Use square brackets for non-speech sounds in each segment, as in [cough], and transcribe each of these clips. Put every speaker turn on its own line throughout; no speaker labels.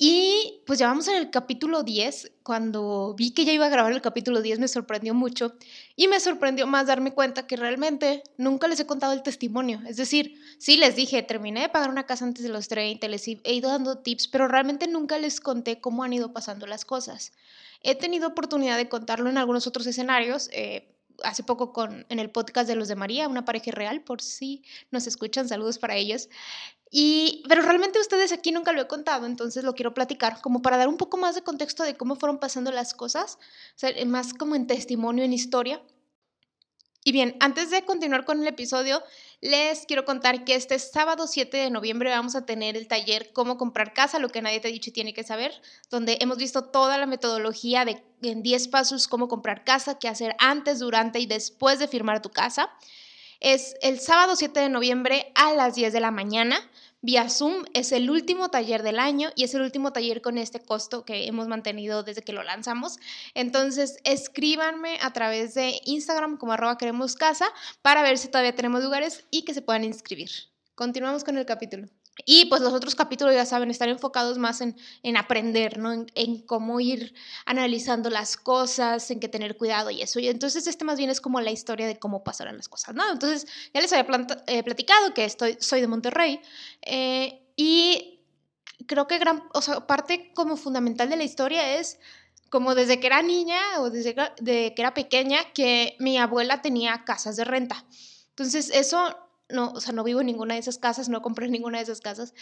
Y pues ya vamos en el capítulo 10. Cuando vi que ya iba a grabar el capítulo 10 me sorprendió mucho y me sorprendió más darme cuenta que realmente nunca les he contado el testimonio. Es decir, sí les dije, terminé de pagar una casa antes de los 30, les he ido dando tips, pero realmente nunca les conté cómo han ido pasando las cosas. He tenido oportunidad de contarlo en algunos otros escenarios. Eh, hace poco con, en el podcast de los de María, una pareja real, por si nos escuchan, saludos para ellos. Y, pero realmente ustedes aquí nunca lo he contado, entonces lo quiero platicar como para dar un poco más de contexto de cómo fueron pasando las cosas, o sea, más como en testimonio, en historia. Y bien, antes de continuar con el episodio, les quiero contar que este sábado 7 de noviembre vamos a tener el taller Cómo comprar casa, lo que nadie te ha dicho y tiene que saber, donde hemos visto toda la metodología de en 10 pasos cómo comprar casa, qué hacer antes, durante y después de firmar tu casa. Es el sábado 7 de noviembre a las 10 de la mañana. Vía Zoom es el último taller del año y es el último taller con este costo que hemos mantenido desde que lo lanzamos. Entonces, escríbanme a través de Instagram como arroba queremos casa para ver si todavía tenemos lugares y que se puedan inscribir. Continuamos con el capítulo. Y pues los otros capítulos, ya saben, están enfocados más en, en aprender, ¿no? En, cómo ir analizando las cosas, en qué tener cuidado y eso. Y entonces este más bien es como la historia de cómo pasaron las cosas, ¿no? Entonces ya les había eh, platicado que estoy, soy de Monterrey eh, y creo que gran, o sea, parte como fundamental de la historia es como desde que era niña o desde que era pequeña que mi abuela tenía casas de renta. Entonces eso no, o sea, no vivo en ninguna de esas casas, no compré ninguna de esas casas,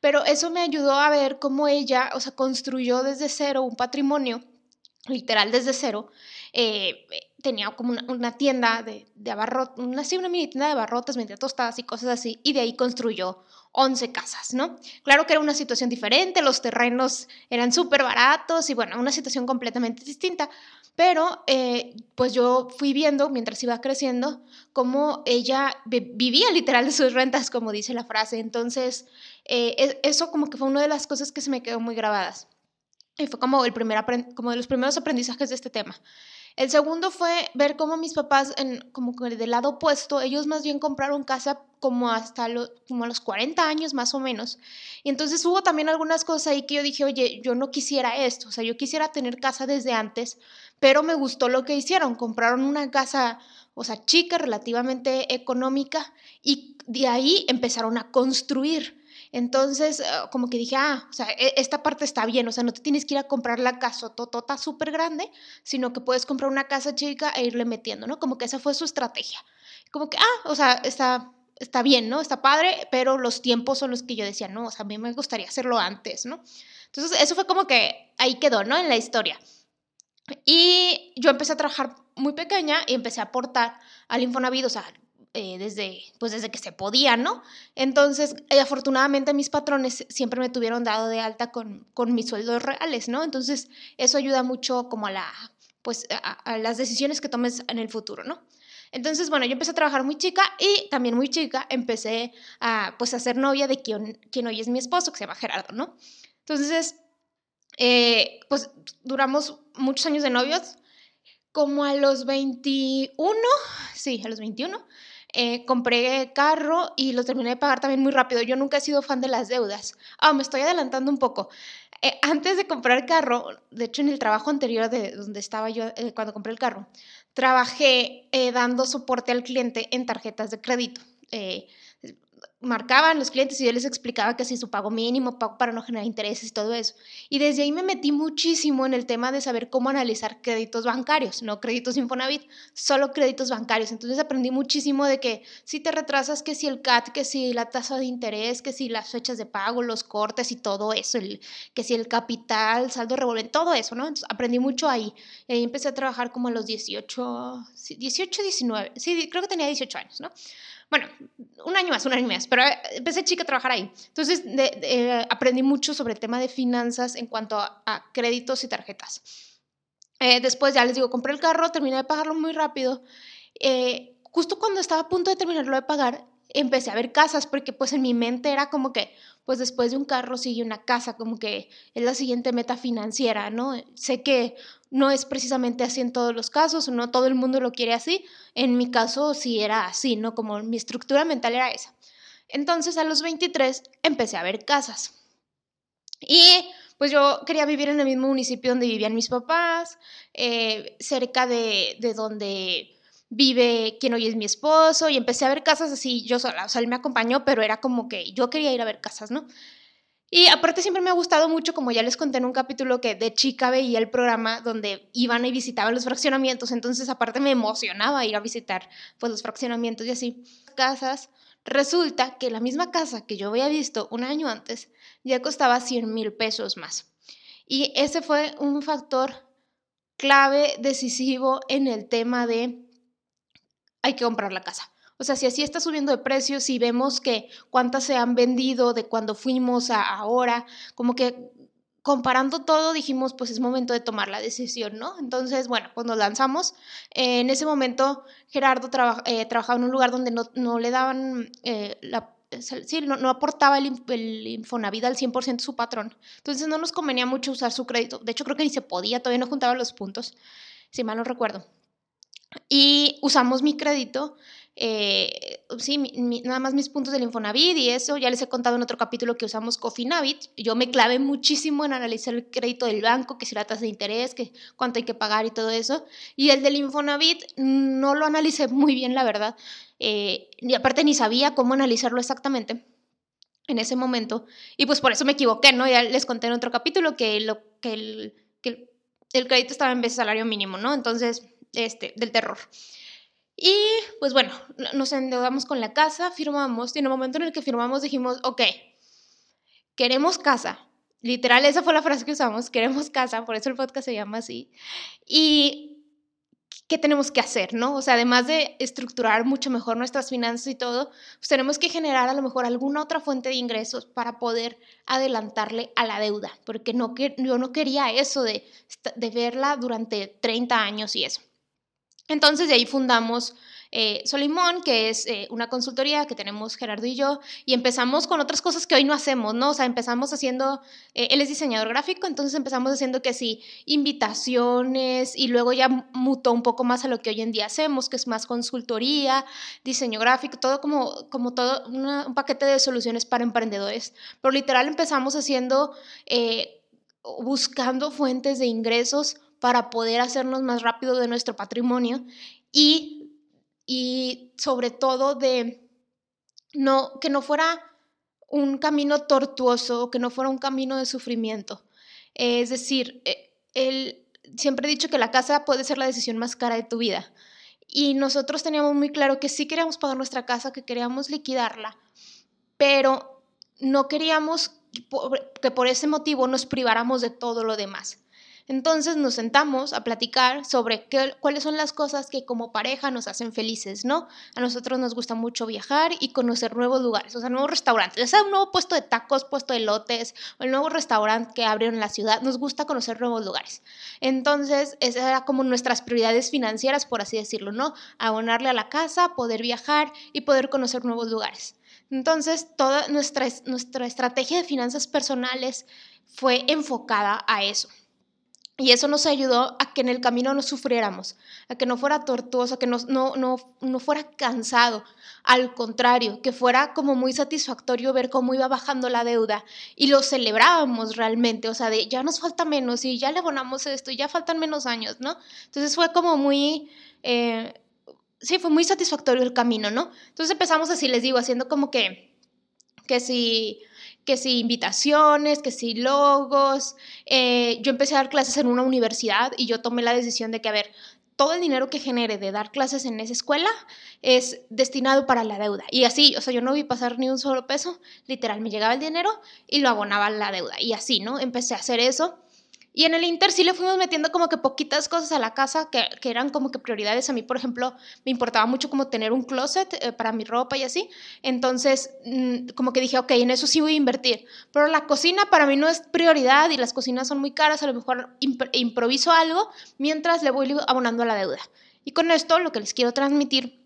pero eso me ayudó a ver cómo ella, o sea, construyó desde cero un patrimonio, literal desde cero. Eh, tenía como una, tienda de, de abarrotes, una, una mini tienda de abarrotes, vendía tostadas y cosas así, y de ahí construyó 11 casas, ¿no? Claro que era una situación diferente, los terrenos eran súper baratos y bueno, una situación completamente distinta, pero eh, pues yo fui viendo mientras iba creciendo cómo ella vivía literal de sus rentas, como dice la frase. Entonces, eh, eso como que fue una de las cosas que se me quedó muy grabadas. Y fue como, el primer como de los primeros aprendizajes de este tema. El segundo fue ver cómo mis papás, en, como que del lado opuesto, ellos más bien compraron casa como hasta como a los 40 años más o menos. Y entonces hubo también algunas cosas ahí que yo dije, oye, yo no quisiera esto, o sea, yo quisiera tener casa desde antes, pero me gustó lo que hicieron, compraron una casa, o sea, chica, relativamente económica, y de ahí empezaron a construir. Entonces, eh, como que dije, ah, o sea, e, esta parte está bien, o sea, no te tienes que ir a comprar la casa totota súper grande, sino que puedes comprar una casa chica e irle metiendo, ¿no? Como que esa fue su estrategia. Como que, ah, o sea, está, está bien, ¿no? Está padre, pero los tiempos son los que yo decía, no, o sea, a mí me gustaría hacerlo antes, ¿no? Entonces, eso fue como que ahí quedó, ¿no? En la historia. Y yo empecé a trabajar muy pequeña y empecé a aportar al Infonavit, o sea, eh, desde, pues desde que se podía, ¿no? Entonces, eh, afortunadamente mis patrones siempre me tuvieron dado de alta con, con mis sueldos reales, ¿no? Entonces, eso ayuda mucho como a, la, pues, a, las decisiones que tomes en el futuro, ¿no? Entonces, bueno, yo empecé a trabajar muy chica y también muy chica empecé a, pues, a ser novia de quien, quien hoy es mi esposo, que se llama Gerardo, ¿no? Entonces, eh, pues duramos muchos años de novios, como a los 21, sí, a los 21, eh, compré carro y lo terminé de pagar también muy rápido. Yo nunca he sido fan de las deudas. Ah, me estoy adelantando un poco. Eh, antes de comprar carro, de hecho en el trabajo anterior de donde estaba yo cuando compré el carro, trabajé dando soporte al cliente en tarjetas de crédito marcaban los clientes y yo les explicaba que si su pago mínimo, pago para no generar intereses y todo eso. Y desde ahí me metí muchísimo en el tema de saber cómo analizar créditos bancarios, no créditos Infonavit, solo créditos bancarios. Entonces aprendí muchísimo de que si te retrasas, que si el CAT, que si la tasa de interés, que si las fechas de pago, los cortes y todo eso, el, que si el capital, saldo revolvente, todo eso, ¿no? Entonces aprendí mucho ahí. Y ahí empecé a trabajar como a los 18, 18, 19, sí, creo que tenía 18 años, ¿no? Bueno, un año más, un año más, pero eh, empecé chica a trabajar ahí. Entonces eh, aprendí mucho sobre el tema de finanzas en cuanto a, créditos y tarjetas. Eh, después ya les digo, compré el carro, terminé de pagarlo muy rápido eh, justo cuando estaba a punto de terminarlo de pagar, empecé a ver casas porque pues en mi mente era como que pues después de un carro sigue una casa, como que es la siguiente meta financiera, ¿no? Sé que no es precisamente así en todos los casos, no todo el mundo lo quiere así, en mi caso sí era así, ¿no? Como mi estructura mental era esa. Entonces a los 23 empecé a ver casas. Y pues yo quería vivir en el mismo municipio donde vivían mis papás, eh, cerca de, de donde vive quien hoy es mi esposo y empecé a ver casas así yo sola, o sea, él me acompañó, pero era como que yo quería ir a ver casas, ¿no? Y aparte siempre me ha gustado mucho, como ya les conté en un capítulo que de chica veía el programa donde iban y visitaban los fraccionamientos, entonces aparte me emocionaba ir a visitar pues los fraccionamientos y así. Casas, resulta que la misma casa que yo había visto un año antes ya costaba 100 mil pesos más. Y ese fue un factor clave, decisivo en el tema de hay que comprar la casa. O sea, si así está subiendo de precio, si vemos que cuántas se han vendido de cuando fuimos a ahora, como que comparando todo dijimos, pues es momento de tomar la decisión, ¿no? Entonces, bueno, pues nos lanzamos. en ese momento, Gerardo eh, trabajaba en un lugar donde no, le daban eh. Sí, no, aportaba el, el Infonavit al 100% su patrón. Entonces no nos convenía mucho usar su crédito. De hecho, creo que ni se podía, todavía no juntaba los puntos, si mal no recuerdo y usamos mi crédito, eh, sí, nada más mis puntos del Infonavit y eso, ya les he contado en otro capítulo que usamos Cofinavit, yo me clavé muchísimo en analizar el crédito del banco, que si la tasa de interés, que cuánto hay que pagar y todo eso, y el del Infonavit no lo analicé muy bien, la verdad, eh, y aparte ni sabía cómo analizarlo exactamente en ese momento, y pues por eso me equivoqué, ¿no? Ya les conté en otro capítulo que, lo, que, el, el crédito estaba en vez de salario mínimo, ¿no? Entonces este, del terror. Y pues bueno, nos endeudamos con la casa, firmamos, y en el momento en el que firmamos dijimos, ok, queremos casa. Literal, esa fue la frase que usamos, queremos casa, por eso el podcast se llama así. Y qué tenemos que hacer, ¿no? O sea, además de estructurar mucho mejor nuestras finanzas y todo, pues tenemos que generar a lo mejor alguna otra fuente de ingresos para poder adelantarle a la deuda, porque no, yo no quería eso de, de verla durante 30 años y eso. Entonces de ahí fundamos eh, Solimón, que es eh, una consultoría que tenemos Gerardo y yo, y empezamos con otras cosas que hoy no hacemos, ¿no? O sea, empezamos haciendo, eh, él es diseñador gráfico, entonces empezamos haciendo que sí, invitaciones, y luego ya mutó un poco más a lo que hoy en día hacemos, que es más consultoría, diseño gráfico, todo como, como todo un paquete de soluciones para emprendedores. Pero literal empezamos haciendo, buscando fuentes de ingresos para poder hacernos más rápido de nuestro patrimonio y, y sobre todo de no, que no fuera un camino tortuoso, que no fuera un camino de sufrimiento. Es decir, eh, siempre he dicho que la casa puede ser la decisión más cara de tu vida. Y nosotros teníamos muy claro que sí queríamos pagar nuestra casa, que queríamos liquidarla, pero no queríamos que por ese motivo nos priváramos de todo lo demás. Entonces nos sentamos a platicar sobre qué, cuáles son las cosas que como pareja nos hacen felices, ¿no? A nosotros nos gusta mucho viajar y conocer nuevos lugares, o sea, nuevos restaurantes, o sea, un nuevo puesto de tacos, puesto de lotes, o el nuevo restaurante que abrieron en la ciudad, nos gusta conocer nuevos lugares. Entonces, esas eran como nuestras prioridades financieras, por así decirlo, ¿no? Abonarle a la casa, poder viajar y poder conocer nuevos lugares. Entonces, toda nuestra, nuestra estrategia de finanzas personales fue enfocada a eso. Y eso nos ayudó a que en el camino no sufriéramos, a que no fuera tortuoso, a que no, no, no, no fuera cansado. Al contrario, que fuera como muy satisfactorio ver cómo iba bajando la deuda y lo celebrábamos realmente, o sea, de ya nos falta menos y ya le abonamos esto y ya faltan menos años, ¿no? Entonces fue como muy, eh, sí, fue muy satisfactorio el camino, ¿no? Entonces empezamos así, les digo, haciendo como que, que si que si invitaciones, que si logos. Eh, yo empecé a dar clases en una universidad y yo tomé la decisión de que, a ver, todo el dinero que genere de dar clases en esa escuela es destinado para la deuda. Y así, o sea, yo no vi pasar ni un solo peso, literal, me llegaba el dinero y lo abonaba la deuda. Y así, ¿no? Empecé a hacer eso. Y en el Inter sí le fuimos metiendo como que poquitas cosas a la casa que, que eran como que prioridades. A mí, por ejemplo, me importaba mucho como tener un closet eh, para mi ropa y así. Entonces, mm, como que dije, ok, en eso sí voy a invertir. Pero la cocina para mí no es prioridad y las cocinas son muy caras. A lo mejor improviso algo mientras le voy abonando a la deuda. Y con esto lo que les quiero transmitir,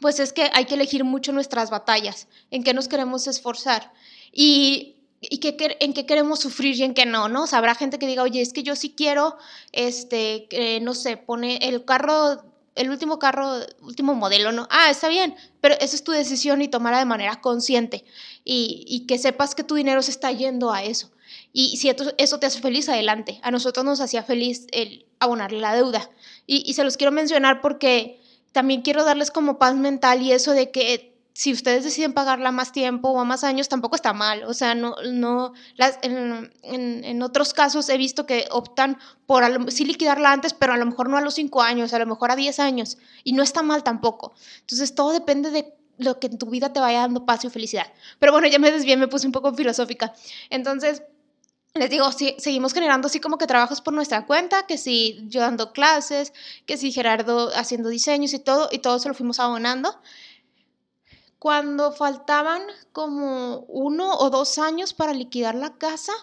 pues es que hay que elegir mucho nuestras batallas, en qué nos queremos esforzar y, y qué, en qué queremos sufrir y en qué no, ¿no? O habrá gente que diga, oye, es que yo sí quiero, este, no sé, pone el carro el último carro, último modelo, ¿no? Ah, está bien, pero esa es tu decisión y tomarla de manera consciente y, que sepas que tu dinero se está yendo a eso. Y si eso te hace feliz, adelante. A nosotros nos hacía feliz el abonarle la deuda. Y se los quiero mencionar porque también quiero darles como paz mental y eso de que si ustedes deciden pagarla más tiempo o a más años, tampoco está mal. O sea, no, no, en, en, otros casos he visto que optan por sí liquidarla antes, pero a lo mejor no a los cinco años, a lo mejor a 10 años. Y no está mal tampoco. Entonces, todo depende de lo que en tu vida te vaya dando paz y felicidad. Pero bueno, ya me desvié, me puse un poco filosófica. Entonces, les digo, sí, seguimos generando así como que trabajos por nuestra cuenta, que si yo dando clases, que si Gerardo haciendo diseños y todo, y todo se lo fuimos abonando. Cuando faltaban como uno o dos años para liquidar la casa,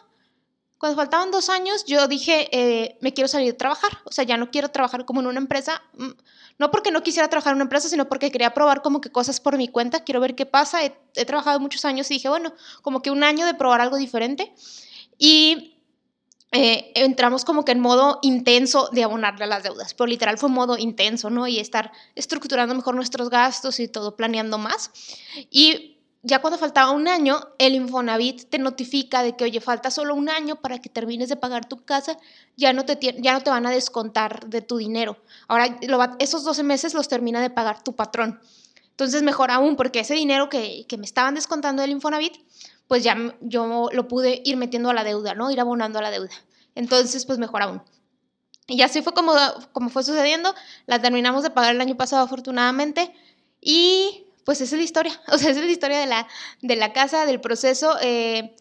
cuando faltaban dos años, yo dije, eh, me quiero salir de trabajar. O sea, ya no quiero trabajar como en una empresa. Mm, no porque no quisiera trabajar en una empresa, sino porque quería probar como que cosas por mi cuenta. Quiero ver qué pasa. He, he trabajado muchos años y dije, bueno, como que un año de probar algo diferente. Y eh, entramos como que en modo intenso de abonarle a las deudas, pero literal fue modo intenso, ¿no? Y estar estructurando mejor nuestros gastos y todo, planeando más. Y ya cuando faltaba un año, el Infonavit te notifica de que, oye, falta solo un año para que termines de pagar tu casa, ya no te, ya no te van a descontar de tu dinero. Ahora, esos 12 meses los termina de pagar tu patrón. Entonces, mejor aún, porque ese dinero que, que me estaban descontando del Infonavit, pues ya yo lo pude ir metiendo a la deuda, ¿no? Ir abonando a la deuda. Entonces, pues mejor aún. Y así fue como, como fue sucediendo. La terminamos de pagar el año pasado, afortunadamente. Y pues es la historia. [laughs] O sea, es la historia de la, de la casa, del proceso. Eh,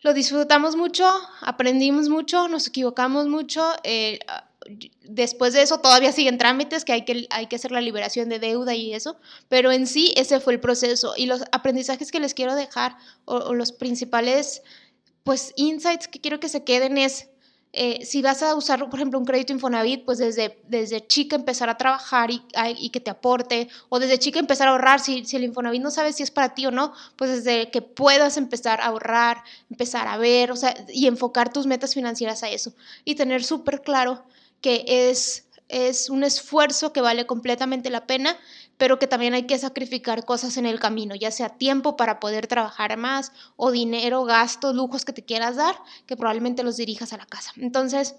lo disfrutamos mucho, aprendimos mucho, nos equivocamos mucho. Eh, después de eso todavía siguen trámites que hay, que hay que hacer la liberación de deuda y eso, pero en sí ese fue el proceso. Y los aprendizajes que les quiero dejar o, los principales pues insights que quiero que se queden es eh, si vas a usar, por ejemplo, un crédito Infonavit, pues desde, desde chica empezar a trabajar y, que te aporte, o desde chica empezar a ahorrar, si, si el Infonavit no sabes si es para ti o no, pues desde que puedas empezar a ahorrar, empezar a ver, o sea, y enfocar tus metas financieras a eso, y tener súper claro que es, es un esfuerzo que vale completamente la pena, pero que también hay que sacrificar cosas en el camino, ya sea tiempo para poder trabajar más o dinero, gastos, lujos que te quieras dar, que probablemente los dirijas a la casa. Entonces,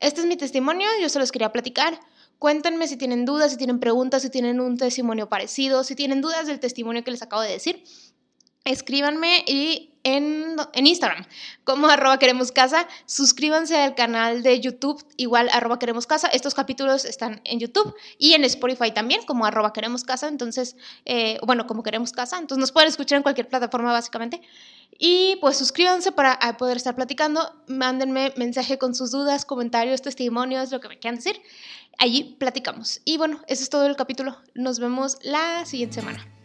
este es mi testimonio, yo se los quería platicar. Cuéntenme si tienen dudas, si tienen preguntas, si tienen un testimonio parecido, si tienen dudas del testimonio que les acabo de decir. Escríbanme y en, Instagram como [laughs] arroba queremos casa. Suscríbanse al canal de YouTube, igual arroba queremos casa. Estos capítulos están en YouTube y en Spotify también, como arroba queremos casa. Entonces, eh, bueno, como queremos casa. Entonces nos pueden escuchar en cualquier plataforma básicamente. Y pues suscríbanse para poder estar platicando. Mándenme mensaje con sus dudas, comentarios, testimonios, lo que me quieran decir. Allí platicamos. Y bueno, ese es todo el capítulo. Nos vemos la siguiente semana.